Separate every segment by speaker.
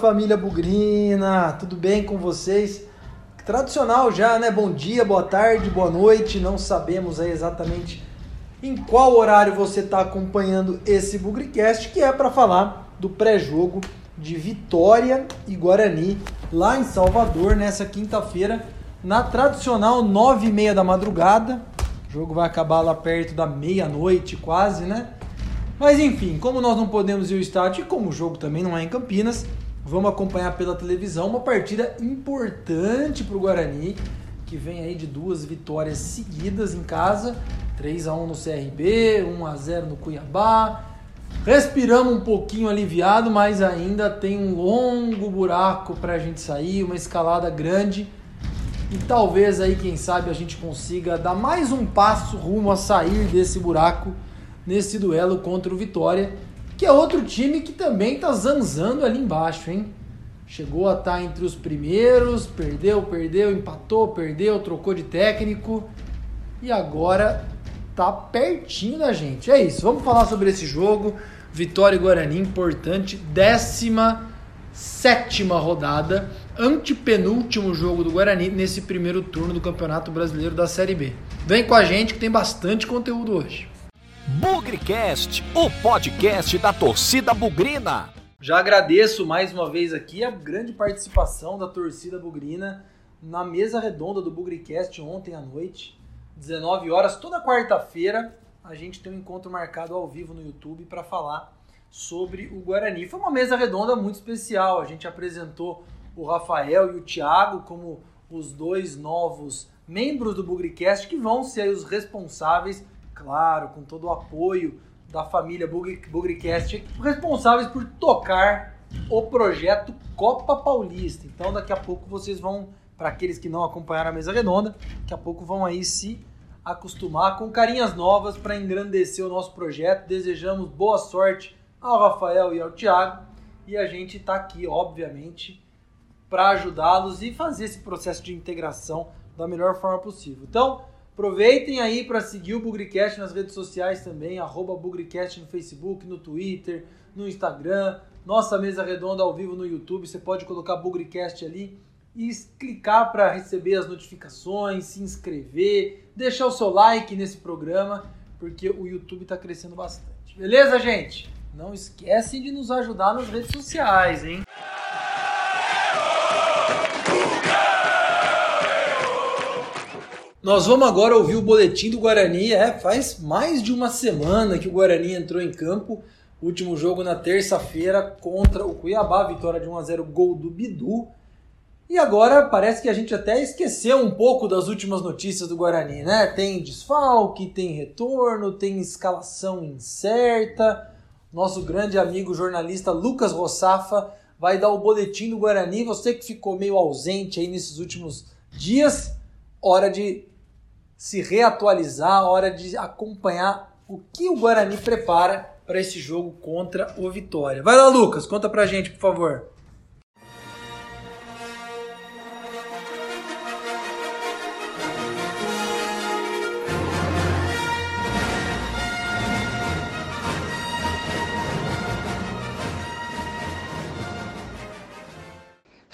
Speaker 1: família Bugrina, tudo bem com vocês? Tradicional já, né? Bom dia, boa tarde, boa noite. Não sabemos aí exatamente em qual horário você está acompanhando esse Bugricast, que é para falar do pré-jogo de Vitória e Guarani lá em Salvador nessa quinta-feira, na tradicional nove e meia da madrugada. O jogo vai acabar lá perto da meia-noite, quase, né? Mas enfim, como nós não podemos ir ao estádio e como o jogo também não é em Campinas, vamos acompanhar pela televisão uma partida importante para o Guarani, que vem aí de duas vitórias seguidas em casa, 3 a 1 no CRB, 1 a 0 no Cuiabá. Respiramos um pouquinho aliviado, mas ainda tem um longo buraco para a gente sair, uma escalada grande. E talvez aí, quem sabe, a gente consiga dar mais um passo rumo a sair desse buraco nesse duelo contra o Vitória, que é outro time que também está zanzando ali embaixo, hein? Chegou a estar tá entre os primeiros, perdeu, perdeu, empatou, perdeu, trocou de técnico e agora tá pertinho da gente. É isso, vamos falar sobre esse jogo. Vitória e Guarani, importante, décima sétima rodada, antepenúltimo jogo do Guarani nesse primeiro turno do Campeonato Brasileiro da Série B. Vem com a gente que tem bastante conteúdo hoje.
Speaker 2: Bugricast, o podcast da torcida bugrina.
Speaker 1: Já agradeço mais uma vez aqui a grande participação da torcida bugrina na mesa redonda do Bugricast ontem à noite, 19 horas, toda quarta-feira, a gente tem um encontro marcado ao vivo no YouTube para falar sobre o Guarani. Foi uma mesa redonda muito especial. A gente apresentou o Rafael e o Thiago como os dois novos membros do Bugricast que vão ser os responsáveis claro, com todo o apoio da família Bugricast, responsáveis por tocar o projeto Copa Paulista. Então daqui a pouco vocês vão, para aqueles que não acompanharam a mesa redonda, daqui a pouco vão aí se acostumar com carinhas novas para engrandecer o nosso projeto. Desejamos boa sorte ao Rafael e ao Thiago e a gente está aqui, obviamente, para ajudá-los e fazer esse processo de integração da melhor forma possível. Então, Aproveitem aí para seguir o Bugricast nas redes sociais também, arroba Bugricast no Facebook, no Twitter, no Instagram, nossa mesa redonda ao vivo no YouTube, você pode colocar Bugricast ali e clicar para receber as notificações, se inscrever, deixar o seu like nesse programa, porque o YouTube está crescendo bastante. Beleza, gente? Não esquecem de nos ajudar nas redes sociais, hein? Nós vamos agora ouvir o boletim do Guarani. É, faz mais de uma semana que o Guarani entrou em campo. Último jogo na terça-feira contra o Cuiabá, vitória de 1 a 0, gol do Bidu. E agora parece que a gente até esqueceu um pouco das últimas notícias do Guarani, né? Tem desfalque, tem retorno, tem escalação incerta. Nosso grande amigo jornalista Lucas Rossafa vai dar o boletim do Guarani. Você que ficou meio ausente aí nesses últimos dias, hora de se reatualizar, hora de acompanhar o que o Guarani prepara para esse jogo contra o Vitória. Vai lá, Lucas, conta pra gente, por favor.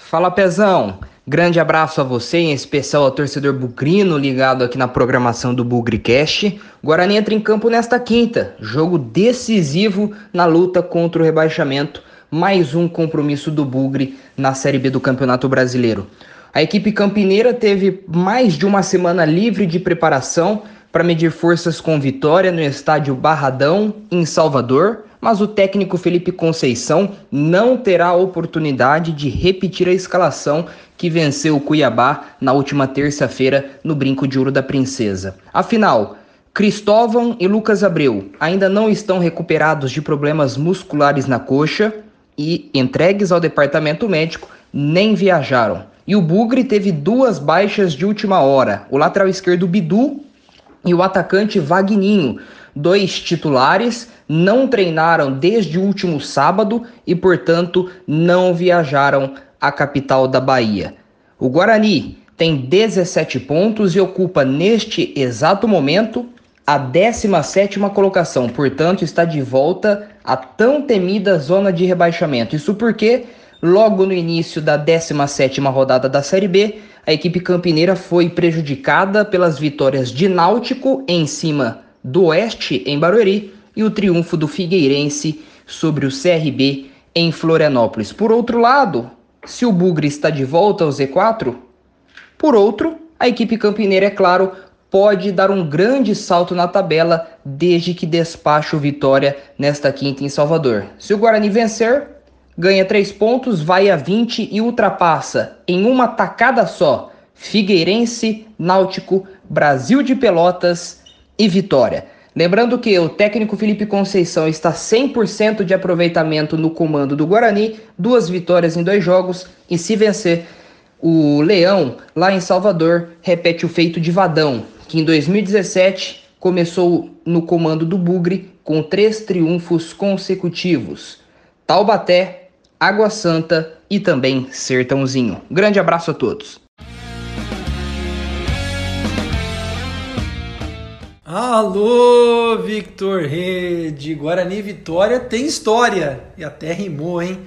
Speaker 3: Fala, Pezão! Grande abraço a você, em especial ao torcedor bugrino ligado aqui na programação do Bugricast. Guarani entra em campo nesta quinta, jogo decisivo na luta contra o rebaixamento, mais um compromisso do Bugre na Série B do Campeonato Brasileiro. A equipe campineira teve mais de uma semana livre de preparação para medir forças com vitória no estádio Barradão, em Salvador, mas o técnico Felipe Conceição não terá a oportunidade de repetir a escalação que venceu o Cuiabá na última terça-feira no Brinco de Ouro da Princesa. Afinal, Cristóvão e Lucas Abreu ainda não estão recuperados de problemas musculares na coxa e, entregues ao departamento médico, nem viajaram. E o Bugre teve duas baixas de última hora: o lateral esquerdo Bidu e o atacante Vagninho, dois titulares, não treinaram desde o último sábado e, portanto, não viajaram à capital da Bahia. O Guarani tem 17 pontos e ocupa neste exato momento a 17ª colocação, portanto está de volta à tão temida zona de rebaixamento. Isso porque logo no início da 17ª rodada da Série B, a equipe campineira foi prejudicada pelas vitórias de Náutico em cima do Oeste em Barueri e o triunfo do Figueirense sobre o CRB em Florianópolis. Por outro lado, se o Bugre está de volta ao Z4, por outro, a equipe campineira, é claro, pode dar um grande salto na tabela desde que despache o Vitória nesta quinta em Salvador. Se o Guarani vencer, ganha 3 pontos, vai a 20 e ultrapassa em uma tacada só Figueirense, Náutico, Brasil de Pelotas e Vitória. Lembrando que o técnico Felipe Conceição está 100% de aproveitamento no comando do Guarani, duas vitórias em dois jogos e se vencer o Leão, lá em Salvador, repete o feito de Vadão, que em 2017 começou no comando do Bugre com três triunfos consecutivos: Taubaté, Água Santa e também Sertãozinho. Grande abraço a todos.
Speaker 1: Alô, Victor Rede! Guarani Vitória tem história e até rimou, hein?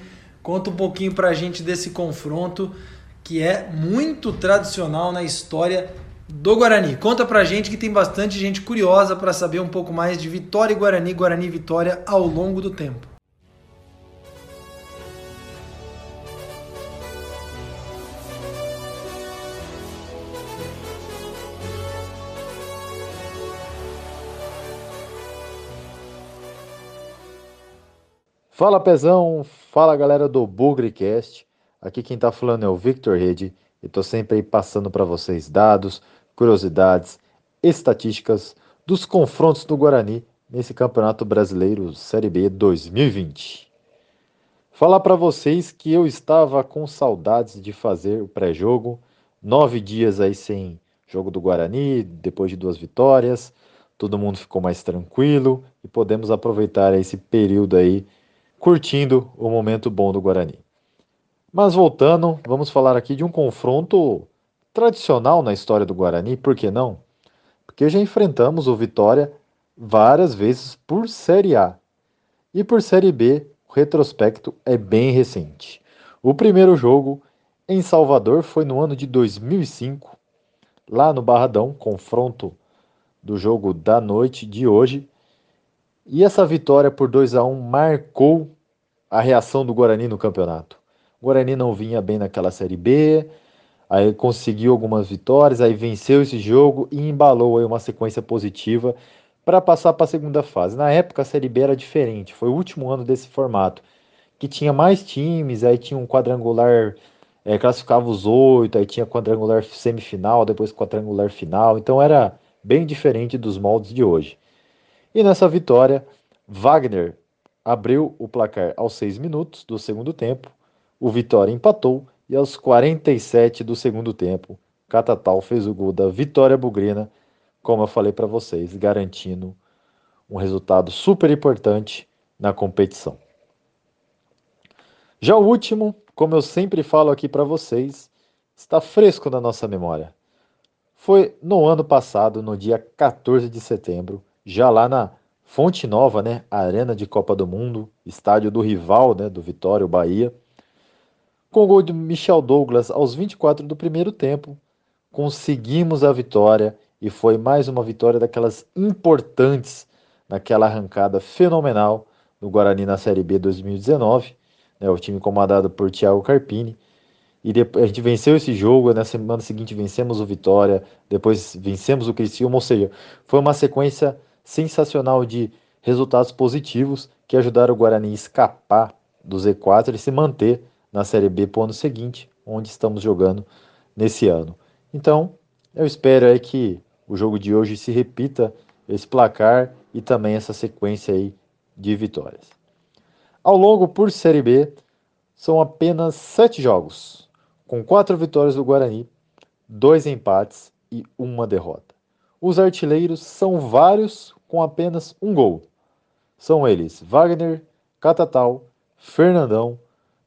Speaker 1: Conta um pouquinho pra gente desse confronto que é muito tradicional na história do Guarani. Conta pra gente que tem bastante gente curiosa para saber um pouco mais de Vitória e Guarani, Guarani e Vitória ao longo do tempo.
Speaker 4: Fala Pezão, fala galera do Bugrecast. Aqui quem está falando é o Victor Rede e estou sempre aí passando para vocês dados, curiosidades, estatísticas dos confrontos do Guarani nesse Campeonato Brasileiro Série B 2020. Falar para vocês que eu estava com saudades de fazer o pré-jogo, nove dias aí sem jogo do Guarani, depois de duas vitórias, todo mundo ficou mais tranquilo e podemos aproveitar esse período aí curtindo o momento bom do Guarani. Mas voltando, vamos falar aqui de um confronto tradicional na história do Guarani, por que não? Porque já enfrentamos o Vitória várias vezes por Série A. E por Série B, o retrospecto é bem recente. O primeiro jogo em Salvador foi no ano de 2005, lá no Barradão, confronto do jogo da noite de hoje. E essa vitória por 2 a 1 marcou a reação do Guarani no campeonato. O Guarani não vinha bem naquela Série B, aí conseguiu algumas vitórias, aí venceu esse jogo e embalou aí uma sequência positiva para passar para a segunda fase. Na época a Série B era diferente, foi o último ano desse formato, que tinha mais times, aí tinha um quadrangular, é, classificava os oito, aí tinha quadrangular semifinal, depois quadrangular final, então era bem diferente dos moldes de hoje. E nessa vitória, Wagner abriu o placar aos seis minutos do segundo tempo o Vitória empatou e aos 47 do segundo tempo, Catatal fez o gol da Vitória Bugrina, como eu falei para vocês, garantindo um resultado super importante na competição. Já o último, como eu sempre falo aqui para vocês, está fresco na nossa memória. Foi no ano passado, no dia 14 de setembro, já lá na Fonte Nova, né, Arena de Copa do Mundo, estádio do rival, né, do Vitória, o Bahia. Com o gol de Michel Douglas aos 24 do primeiro tempo, conseguimos a vitória e foi mais uma vitória daquelas importantes naquela arrancada fenomenal no Guarani na Série B 2019, né, o time comandado por Thiago Carpini. E depois, a gente venceu esse jogo, na semana seguinte vencemos o Vitória, depois vencemos o Criciúma, ou seja, foi uma sequência sensacional de resultados positivos que ajudaram o Guarani a escapar do Z4 e se manter na Série B para o ano seguinte, onde estamos jogando nesse ano. Então, eu espero aí que o jogo de hoje se repita esse placar e também essa sequência aí de vitórias. Ao longo por Série B, são apenas sete jogos, com quatro vitórias do Guarani, dois empates e uma derrota. Os artilheiros são vários com apenas um gol. São eles Wagner, Catatal, Fernandão,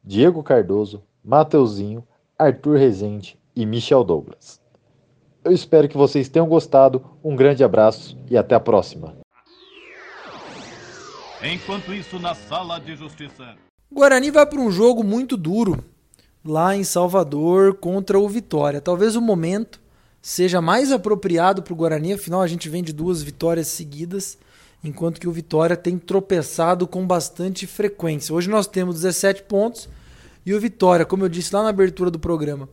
Speaker 4: Diego Cardoso, Mateuzinho, Arthur Rezende e Michel Douglas. Eu espero que vocês tenham gostado. Um grande abraço e até a próxima.
Speaker 2: Enquanto isso, na sala de justiça.
Speaker 1: Guarani vai para um jogo muito duro lá em Salvador contra o Vitória. Talvez o momento seja mais apropriado para o Guarani, afinal a gente vem de duas vitórias seguidas, enquanto que o Vitória tem tropeçado com bastante frequência. Hoje nós temos 17 pontos e o Vitória, como eu disse lá na abertura do programa,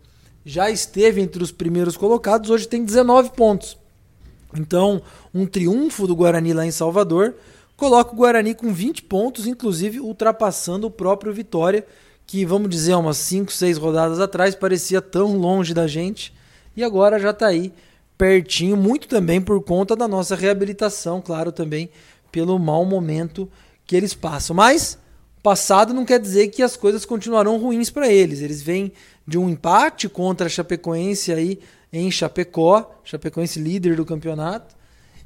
Speaker 1: já esteve entre os primeiros colocados, hoje tem 19 pontos. Então, um triunfo do Guarani lá em Salvador coloca o Guarani com 20 pontos, inclusive ultrapassando o próprio Vitória, que vamos dizer umas 5, 6 rodadas atrás parecia tão longe da gente e agora já está aí pertinho, muito também por conta da nossa reabilitação, claro, também pelo mau momento que eles passam. Mas passado não quer dizer que as coisas continuarão ruins para eles. Eles vêm de um empate contra a Chapecoense aí em Chapecó, Chapecoense líder do campeonato,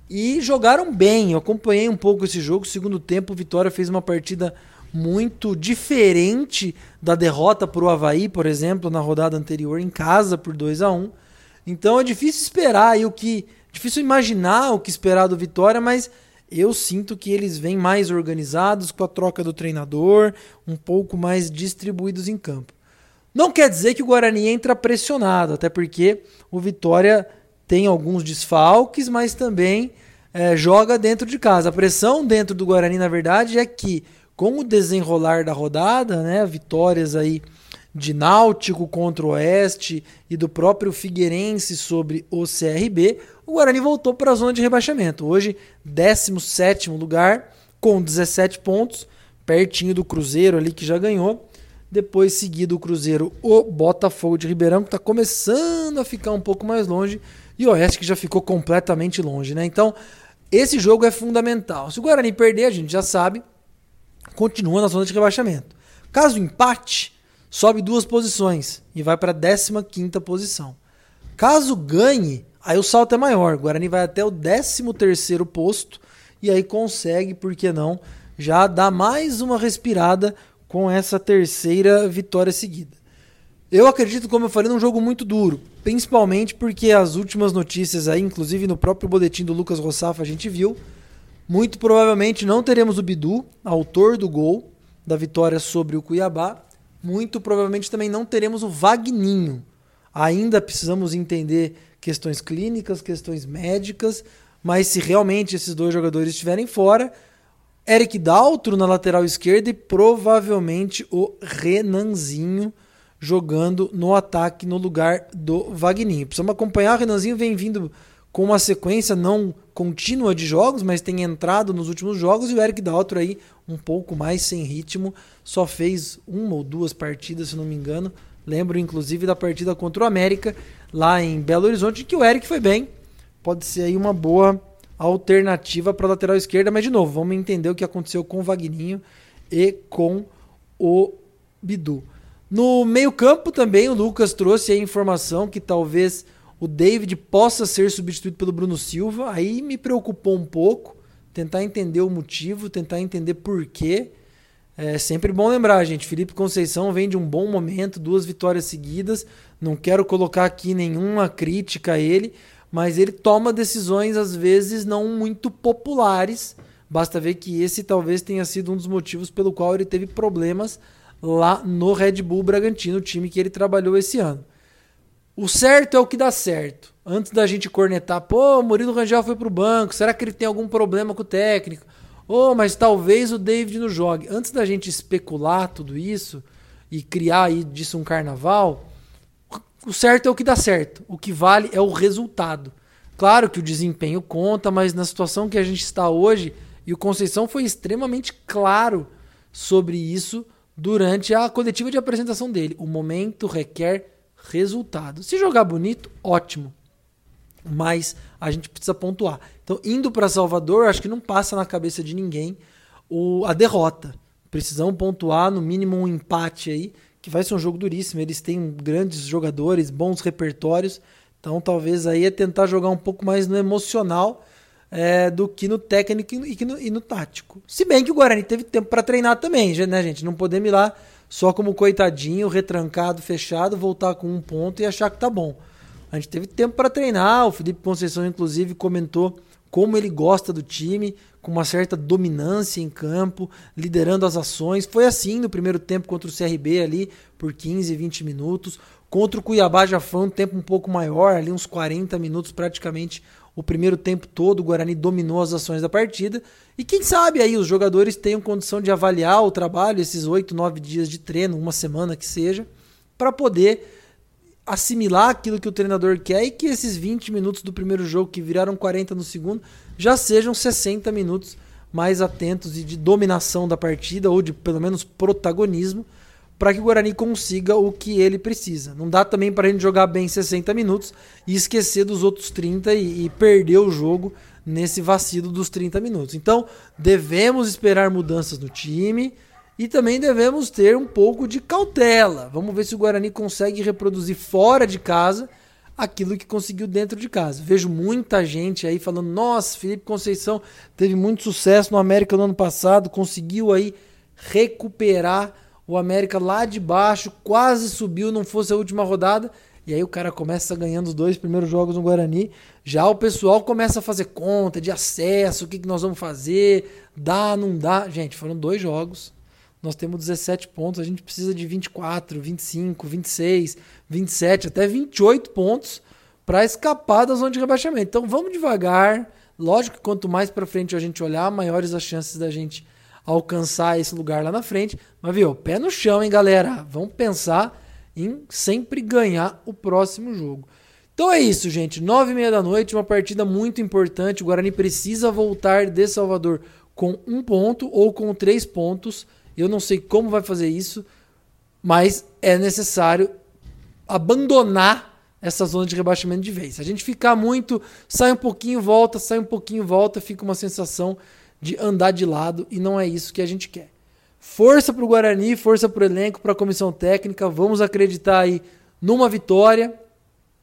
Speaker 1: e jogaram bem. Eu acompanhei um pouco esse jogo. Segundo tempo, Vitória fez uma partida muito diferente da derrota para o Havaí, por exemplo, na rodada anterior, em casa por 2 a 1 Então é difícil esperar aí o que. Difícil imaginar o que esperar do Vitória, mas eu sinto que eles vêm mais organizados com a troca do treinador, um pouco mais distribuídos em campo. Não quer dizer que o Guarani entra pressionado, até porque o Vitória tem alguns desfalques, mas também é, joga dentro de casa. A pressão dentro do Guarani, na verdade, é que com o desenrolar da rodada, né, vitórias aí de Náutico contra o Oeste e do próprio Figueirense sobre o CRB, o Guarani voltou para a zona de rebaixamento. Hoje, 17 lugar, com 17 pontos, pertinho do Cruzeiro ali que já ganhou. Depois, seguido o Cruzeiro, o Botafogo de Ribeirão, que está começando a ficar um pouco mais longe, e o Oeste que já ficou completamente longe. Né? Então, esse jogo é fundamental. Se o Guarani perder, a gente já sabe, continua na zona de rebaixamento. Caso empate, sobe duas posições e vai para a 15 posição. Caso ganhe, aí o salto é maior. O Guarani vai até o 13 posto e aí consegue, por que não, já dar mais uma respirada com essa terceira vitória seguida. Eu acredito, como eu falei, num jogo muito duro, principalmente porque as últimas notícias aí, inclusive no próprio boletim do Lucas Rossafa, a gente viu muito provavelmente não teremos o Bidu, autor do gol da vitória sobre o Cuiabá. Muito provavelmente também não teremos o Vagninho. Ainda precisamos entender questões clínicas, questões médicas, mas se realmente esses dois jogadores estiverem fora, Eric Daltro na lateral esquerda e provavelmente o Renanzinho jogando no ataque no lugar do Vagninho. Precisamos acompanhar, o Renanzinho vem vindo com uma sequência não contínua de jogos, mas tem entrado nos últimos jogos e o Eric Daltro aí um pouco mais sem ritmo, só fez uma ou duas partidas, se não me engano. Lembro inclusive da partida contra o América lá em Belo Horizonte que o Eric foi bem. Pode ser aí uma boa alternativa para a lateral esquerda, mas de novo, vamos entender o que aconteceu com o Vagninho e com o Bidu. No meio-campo também o Lucas trouxe a informação que talvez o David possa ser substituído pelo Bruno Silva. Aí me preocupou um pouco, tentar entender o motivo, tentar entender por quê. É sempre bom lembrar, gente. Felipe Conceição vem de um bom momento, duas vitórias seguidas. Não quero colocar aqui nenhuma crítica a ele, mas ele toma decisões às vezes não muito populares. Basta ver que esse talvez tenha sido um dos motivos pelo qual ele teve problemas lá no Red Bull Bragantino, o time que ele trabalhou esse ano. O certo é o que dá certo. Antes da gente cornetar, pô, Murilo Rangel foi pro banco, será que ele tem algum problema com o técnico? Oh, mas talvez o David não jogue. Antes da gente especular tudo isso e criar aí disso um carnaval, o certo é o que dá certo. O que vale é o resultado. Claro que o desempenho conta, mas na situação que a gente está hoje, e o Conceição foi extremamente claro sobre isso durante a coletiva de apresentação dele. O momento requer resultado. Se jogar bonito, ótimo. Mas a gente precisa pontuar. Então, indo para Salvador, acho que não passa na cabeça de ninguém o, a derrota. Precisamos pontuar, no mínimo um empate aí, que vai ser um jogo duríssimo. Eles têm grandes jogadores, bons repertórios. Então, talvez aí é tentar jogar um pouco mais no emocional é, do que no técnico e no, e no tático. Se bem que o Guarani teve tempo para treinar também, né, gente? Não podemos ir lá só como coitadinho, retrancado, fechado, voltar com um ponto e achar que tá bom. A gente teve tempo para treinar, o Felipe Conceição, inclusive, comentou como ele gosta do time, com uma certa dominância em campo, liderando as ações. Foi assim no primeiro tempo contra o CRB ali, por 15, 20 minutos. Contra o Cuiabá já foi um tempo um pouco maior, ali uns 40 minutos praticamente o primeiro tempo todo. O Guarani dominou as ações da partida. E quem sabe aí os jogadores tenham condição de avaliar o trabalho, esses 8, 9 dias de treino, uma semana que seja, para poder assimilar aquilo que o treinador quer e que esses 20 minutos do primeiro jogo, que viraram 40 no segundo, já sejam 60 minutos mais atentos e de dominação da partida, ou de pelo menos protagonismo, para que o Guarani consiga o que ele precisa. Não dá também para a gente jogar bem 60 minutos e esquecer dos outros 30 e, e perder o jogo nesse vacilo dos 30 minutos. Então, devemos esperar mudanças no time e também devemos ter um pouco de cautela. Vamos ver se o Guarani consegue reproduzir fora de casa aquilo que conseguiu dentro de casa. Vejo muita gente aí falando: "Nossa, Felipe Conceição teve muito sucesso no América no ano passado, conseguiu aí recuperar o América lá de baixo, quase subiu, não fosse a última rodada". E aí o cara começa ganhando os dois primeiros jogos no Guarani. Já o pessoal começa a fazer conta de acesso, o que, que nós vamos fazer, dá, não dá. Gente, foram dois jogos. Nós temos 17 pontos, a gente precisa de 24, 25, 26, 27, até 28 pontos para escapar da zona de rebaixamento. Então vamos devagar. Lógico que quanto mais para frente a gente olhar, maiores as chances da gente alcançar esse lugar lá na frente. Mas viu, pé no chão, hein, galera? Vamos pensar em sempre ganhar o próximo jogo. Então é isso, gente. Nove e meia da noite, uma partida muito importante. O Guarani precisa voltar de Salvador com um ponto ou com três pontos. Eu não sei como vai fazer isso, mas é necessário abandonar essa zona de rebaixamento de vez. Se a gente ficar muito, sai um pouquinho, volta, sai um pouquinho, volta, fica uma sensação de andar de lado e não é isso que a gente quer. Força para o Guarani, força para o elenco, para a comissão técnica. Vamos acreditar aí numa vitória,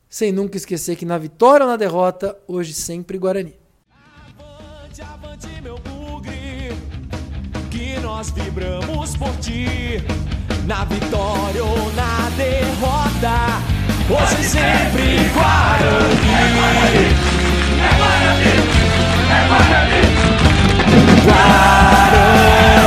Speaker 1: sem nunca esquecer que na vitória ou na derrota, hoje sempre Guarani. Avante, avante, meu bugre, que nós vibramos por ti. Na vitória ou na derrota, hoje sempre Guarani. É Guarani, é Guarani, é Guarani. rider